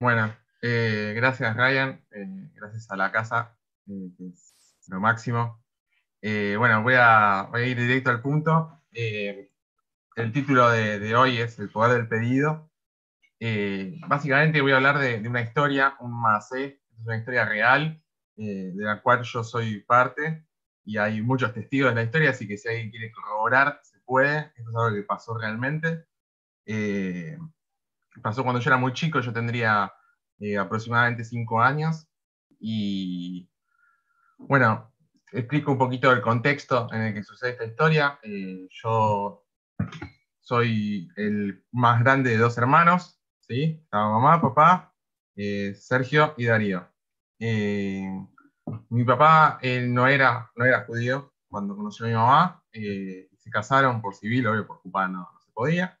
Bueno, eh, gracias Ryan, eh, gracias a la casa, eh, que es lo máximo. bueno, voy a, voy a, ir directo al punto. el título de, hoy es El poder del pedido. básicamente voy a hablar de, una historia, un macé, es una historia real, de la cual yo soy parte, y hay muchos testigos de la historia, así que si alguien quiere corroborar, se puede. Esto es algo que pasó realmente pasó cuando yo era muy chico, yo tendría eh, aproximadamente cinco años. Y bueno, explico un poquito el contexto en el que sucede esta historia. Eh, yo soy el más grande de dos hermanos, ¿sí? mamá, papá, eh, Sergio y Darío. mi papá no, era, no era judío cuando conoció a mi mamá. se casaron por civil, obvio, por cubano no, no se podía.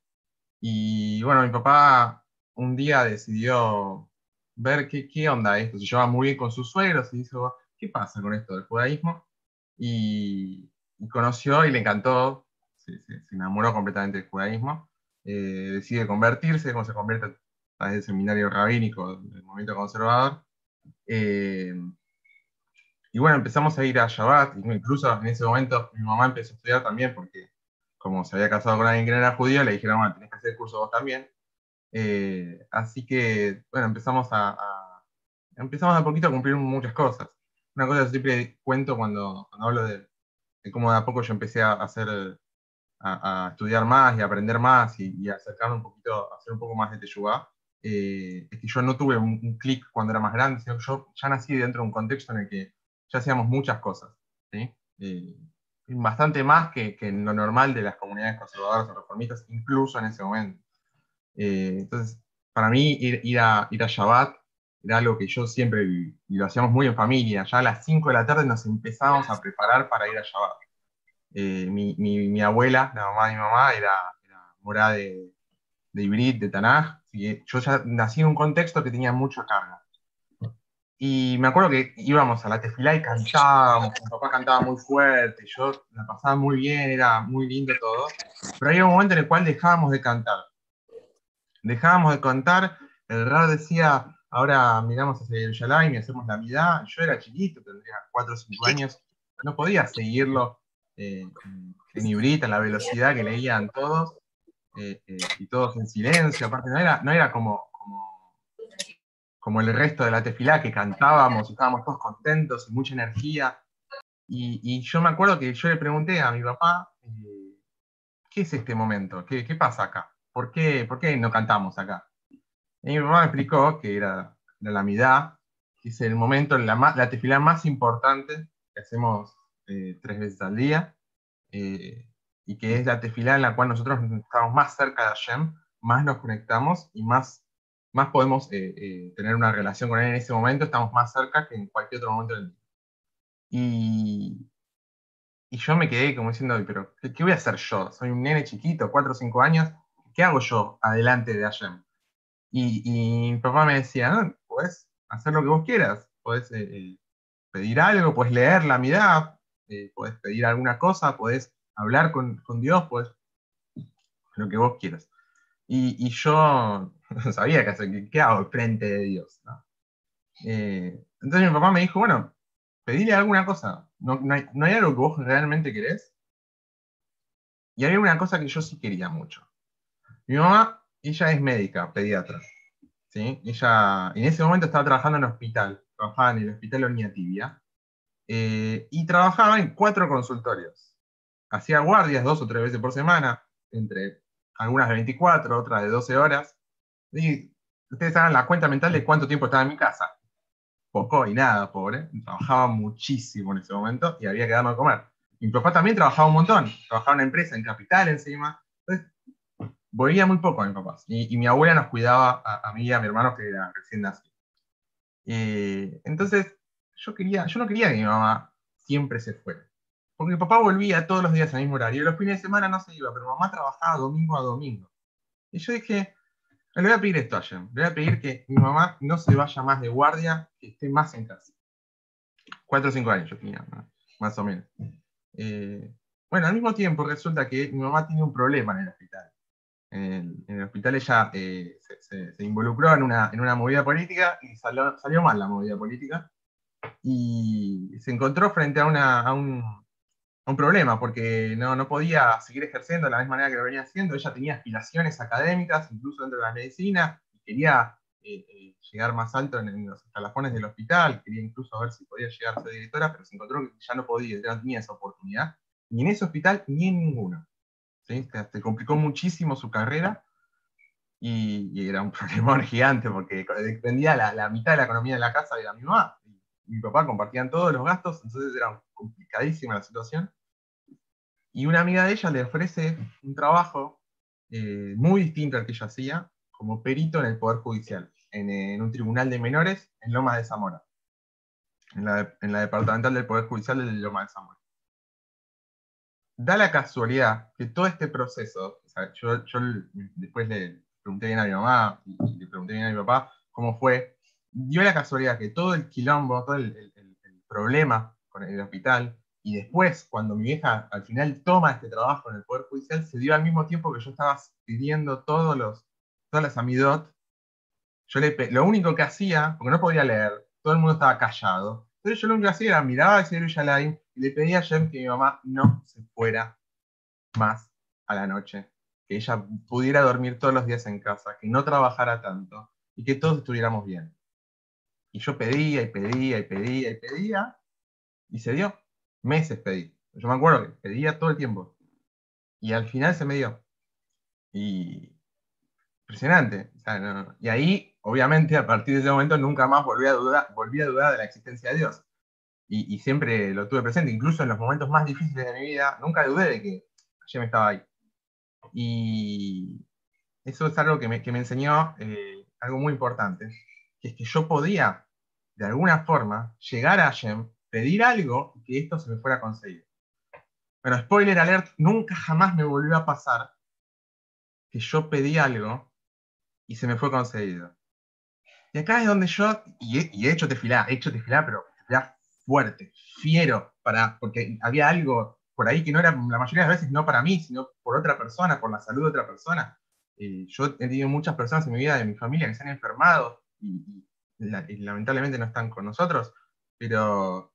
Y bueno, mi papá un día decidió ver qué, qué onda esto, se llevaba muy bien con sus suegros y dijo, ¿qué pasa con esto del judaísmo? Y, conoció y le encantó, se, enamoró completamente del judaísmo, eh, decide convertirse, como se convierte a través del seminario rabínico del movimiento conservador. Eh, y bueno, empezamos a ir a Shabbat, incluso en ese momento mi mamá empezó a estudiar también porque como se había casado con alguien que no era judío, le dijeron, bueno, tenés que hacer el curso vos también. Eh, así que, bueno, empezamos a, empezamos a poquito a cumplir muchas cosas. Una cosa que siempre cuento cuando, hablo de, cómo de a poco yo empecé a hacer, a, estudiar más y a aprender más y, a acercarme un poquito, a hacer un poco más de Teshuvah, eh, es que yo no tuve un, clic cuando era más grande, sino que yo ya nací dentro de un contexto en el que ya hacíamos muchas cosas. ¿sí? Eh, bastante más que, que, lo normal de las comunidades conservadoras o reformistas, incluso en ese momento. Eh, entonces, para mí ir, a, ir a Shabbat era algo que yo siempre y lo hacíamos muy en familia. Ya a las 5 de la tarde nos empezábamos a preparar para ir a Shabbat. Eh, mi, mi, abuela, la mamá de mi mamá, era, morada de, de Ibrit, de Tanaj, y yo ya nací en un contexto que tenía mucha carga. Y me acuerdo que íbamos a la tefilá y cantábamos, mi papá cantaba muy fuerte, yo la pasaba muy bien, era muy lindo todo, pero había un momento en el cual dejábamos de cantar. Dejábamos de cantar, el RAR decía, ahora miramos hacia el Yalaim y hacemos la mitad, yo era chiquito, tendría 4 o 5 años, no podía seguirlo eh, en Ibrita, en la velocidad que leían todos, eh, eh, y todos en silencio, aparte no era, no era como como el resto de la tefilá, que cantábamos y estábamos todos contentos y mucha energía. Y, yo me acuerdo que yo le pregunté a mi papá, eh, ¿qué es este momento? ¿Qué, ¿Qué, pasa acá? ¿Por qué, ¿Por qué no cantamos acá? Y mi papá me explicó que era, la midá, que es el momento, la, la tefilá más importante que hacemos eh, tres veces al día, eh, y que es la tefilá en la cual nosotros estamos más cerca de Hashem, más nos conectamos y más más podemos eh, eh, tener una relación con él en ese momento, estamos más cerca que en cualquier otro momento del día. Y, y yo me quedé como diciendo, pero ¿qué, voy a hacer yo? Soy un nene chiquito, 4 o 5 años, ¿qué hago yo adelante de Hashem? Y, y mi papá me decía, no, puedes hacer lo que vos quieras, puedes eh, pedir algo, puedes leer la mirada, puedes pedir alguna cosa, puedes hablar con, con Dios, puedes lo que vos quieras. Y, y yo no sabía qué hacer, ¿qué hago frente de Dios? Eh, entonces mi papá me dijo, bueno, pedile alguna cosa, ¿No, hay, algo que vos realmente querés? Y había una cosa que yo sí quería mucho. Mi mamá, ella es médica, pediatra. ¿sí? Ella en ese momento estaba trabajando en el hospital, trabajaba en el hospital Oña Tibia, eh, y trabajaba en cuatro consultorios. Hacía guardias dos o tres veces por semana, entre algunas de 24, otras de 12 horas. Y ustedes hagan la cuenta mental de cuánto tiempo estaba en mi casa. Poco y nada, pobre. Trabajaba muchísimo en ese momento y había que darme a comer. Mi papá también trabajaba un montón. Trabajaba en una empresa en capital encima. Entonces, volvía muy poco a mi papá. Y, mi abuela nos cuidaba a, mí y a mi hermano que era recién nacido. entonces, yo, quería, yo no quería que mi mamá siempre se fuera. Porque mi papá volvía todos los días al mismo horario. Y los fines de semana no se iba, pero mamá trabajaba domingo a domingo. Y yo dije, le voy a pedir esto a Le voy a pedir que mi mamá no se vaya más de guardia, que esté más en casa. Cuatro o cinco años yo tenía, más o menos. Eh, bueno, al mismo tiempo resulta que mi mamá tiene un problema en el hospital. en el, hospital ella eh, se, involucró en una, en una movida política y salió, salió, mal la movida política. Y se encontró frente a, una, a, un, un, problema, porque no, no, podía seguir ejerciendo de la misma manera que lo venía haciendo. Ella tenía aspiraciones académicas, incluso dentro de la medicina, y quería eh, eh, llegar más alto en, los escalafones del hospital, quería incluso ver si podía llegar a ser directora, pero se encontró que ya no podía, ya tenía esa oportunidad, ni en ese hospital ni en ninguno. Se, complicó muchísimo su carrera y, era un problemón gigante porque dependía la, mitad de la economía de la casa de la mi mamá. Mi papá compartían todos los gastos, entonces era complicadísima la situación. Y una amiga de ella le ofrece un trabajo eh, muy distinto al que ella hacía, como perito en el Poder Judicial, en, un tribunal de menores en Loma de Zamora, en la, en la departamental del Poder Judicial de Loma de Zamora da la casualidad que todo este proceso, yo, después le pregunté bien a mi mamá y le pregunté bien a mi papá cómo fue, dio la casualidad que todo el quilombo, todo el, problema con el hospital, y después, cuando mi vieja al final toma este trabajo en el Poder Judicial, se dio al mismo tiempo que yo estaba pidiendo todos los, todas las amidot. Yo le, lo único que hacía, porque no podía leer, todo el mundo estaba callado, entonces yo lo único que hacía era miraba a ese Yalaim y le pedía a Jem que mi mamá no se fuera más a la noche, que ella pudiera dormir todos los días en casa, que no trabajara tanto y que todos estuviéramos bien. Y yo pedía y pedía y pedía y pedía y se dio. Meses pedí. Yo me acuerdo que pedía todo el tiempo. Y al final se me dio. Y impresionante. Y ahí, obviamente, a partir de ese momento nunca más volví a dudar, volví a dudar de la existencia de Dios. Y, siempre lo tuve presente, incluso en los momentos más difíciles de mi vida, nunca dudé de que me estaba ahí. Y eso es algo que me, que me enseñó eh, algo muy importante, que es que yo podía, de alguna forma, llegar a Hashem, pedir algo y que esto se me fuera a conseguir. Pero spoiler alert, nunca jamás me volvió a pasar que yo pedí algo y se me fue concedido. Y acá es donde yo, y he, hecho tefilá, he hecho tefilá, pero tefilá fuerte, fiero, para, porque había algo por ahí que no era la mayoría de las veces no para mí, sino por otra persona, por la salud de otra persona. yo he tenido muchas personas en mi vida, de mi familia, que se han enfermado y, lamentablemente no están con nosotros, pero,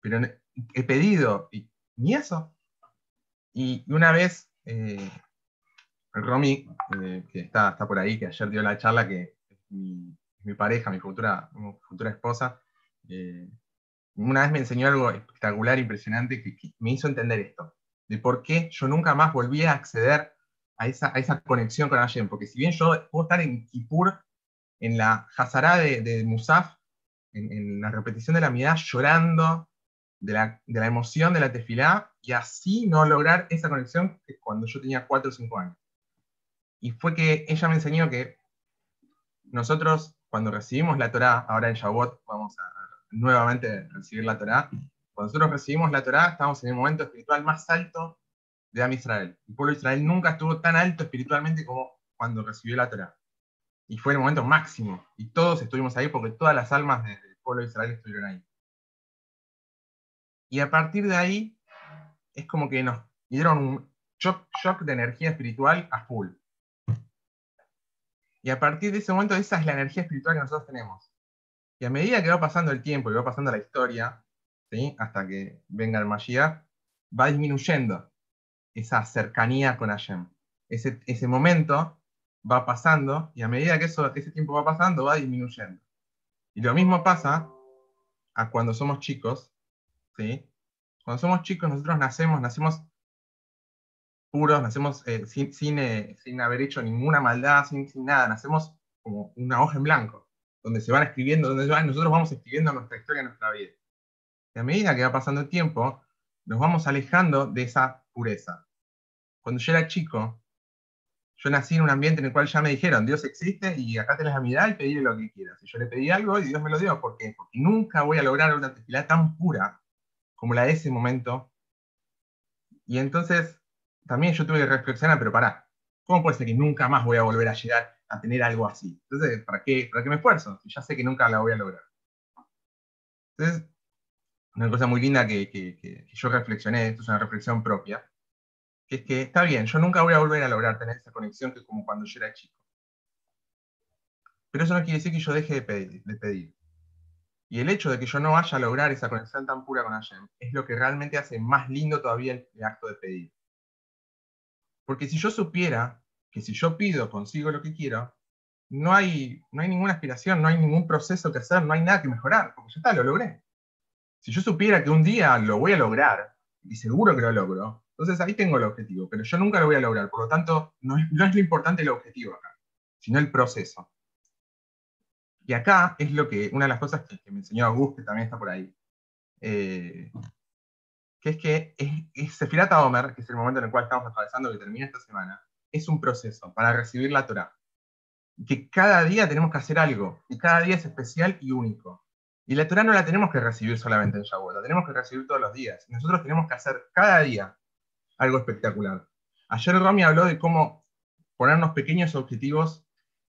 pero he pedido, y ni eso. Y una vez eh, Romy, eh, que está, está por ahí, que ayer dio la charla, que es mi, pareja, mi futura, futura esposa, eh, una vez me enseñó algo espectacular, impresionante, que, me hizo entender esto, de por qué yo nunca más volví a acceder a esa, a esa conexión con Hashem, porque si bien yo puedo estar en Kippur, en la Hazara de, Musaf, en, la repetición de la mirada, llorando de la, de la emoción de la tefilá, y así no lograr esa conexión que cuando yo tenía 4 o 5 años. Y fue que ella me enseñó que nosotros, cuando recibimos la Torá, ahora en Shavuot vamos a nuevamente recibir la Torá, cuando nosotros recibimos la Torá, estamos en el momento espiritual más alto de Am Israel. El pueblo de Israel nunca estuvo tan alto espiritualmente como cuando recibió la Torá. Y fue el momento máximo. Y todos estuvimos ahí porque todas las almas del pueblo de Israel estuvieron ahí. Y a partir de ahí, es como que nos dieron un shock, shock de energía espiritual a full. Y a partir de ese momento, esa es la energía espiritual que nosotros tenemos. Y a medida que va pasando el tiempo y va pasando la historia, hasta que venga el Mashiach, va disminuyendo esa cercanía con Hashem. Ese, ese momento va pasando y a medida que eso, ese tiempo va pasando, va disminuyendo. Y lo mismo pasa a cuando somos chicos. ¿sí? Cuando somos chicos, nosotros nacemos, nacemos puros, nacemos eh, sin, eh, sin, haber hecho ninguna maldad, sin, sin, nada, nacemos como una hoja en blanco, donde se van escribiendo, donde nosotros vamos escribiendo nuestra historia, nuestra vida. Y a medida que va pasando el tiempo, nos vamos alejando de esa pureza. Cuando yo era chico, yo nací en un ambiente en el cual ya me dijeron, Dios existe y acá tenés la mirada y pedirle lo que quieras. Y yo le pedí algo y Dios me lo dio. ¿Por qué? Porque nunca voy a lograr una tefilá tan pura como la de ese momento. Y entonces también yo tuve que reflexionar, pero pará, ¿cómo puede ser que nunca más voy a volver a llegar a tener algo así? Entonces, ¿para qué, para qué me esfuerzo? Si ya sé que nunca la voy a lograr. Entonces, una cosa muy linda que, que, yo reflexioné, esto es una reflexión propia, que es que está bien, yo nunca voy a volver a lograr tener esa conexión que como cuando yo era chico. Pero eso no quiere decir que yo deje de pedir. Y el hecho de que yo no vaya a lograr esa conexión tan pura con Hashem es lo que realmente hace más lindo todavía el, acto de pedir. Porque si yo supiera que si yo pido consigo lo que quiero, no hay, no hay ninguna aspiración, no hay ningún proceso que hacer, no hay nada que mejorar, porque ya está, lo logré. Si yo supiera que un día lo voy a lograr, y seguro que lo logro, entonces ahí tengo el objetivo, pero yo nunca lo voy a lograr, por lo tanto, no es, no es lo importante el objetivo acá, sino el proceso. Y acá es lo que, una de las cosas que, me enseñó Agus, que también está por ahí, eh, que es que es, Sefirat Omer, que es el momento en el cual estamos atravesando, que termina esta semana, es un proceso para recibir la Torah. Que cada día tenemos que hacer algo, y cada día es especial y único. Y la Torah no la tenemos que recibir solamente en Shavuot, la tenemos que recibir todos los días. nosotros tenemos que hacer cada día algo espectacular. Ayer Romy habló de cómo ponernos pequeños objetivos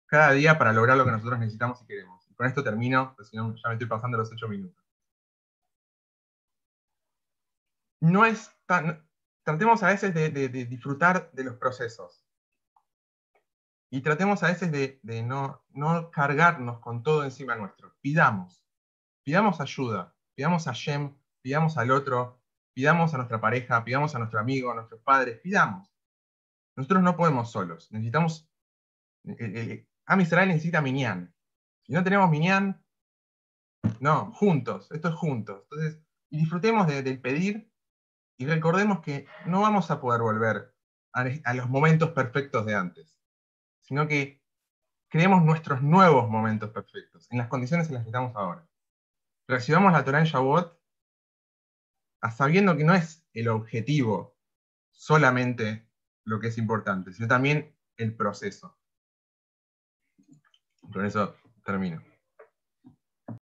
cada día para lograr lo que nosotros necesitamos y queremos. Con esto termino, porque si no ya me estoy pasando los ocho minutos. No es tratemos a veces de, disfrutar de los procesos. Y tratemos a veces de, no, no, cargarnos con todo encima nuestro. Pidamos. Pidamos ayuda. Pidamos a Shem, pidamos al otro, pidamos a nuestra pareja, pidamos a nuestro amigo, a nuestros padres, pidamos. Nosotros no podemos solos. Necesitamos eh, eh, Am Israel necesita Minyan. Si no tenemos Minyan, no, juntos, esto es juntos. Entonces, y disfrutemos del pedir y recordemos que no vamos a poder volver a, los momentos perfectos de antes, sino que creemos nuestros nuevos momentos perfectos, en las condiciones en las que estamos ahora. Recibamos la Torah en Shavuot sabiendo que no es el objetivo solamente lo que es importante, sino también el proceso. Con eso termino.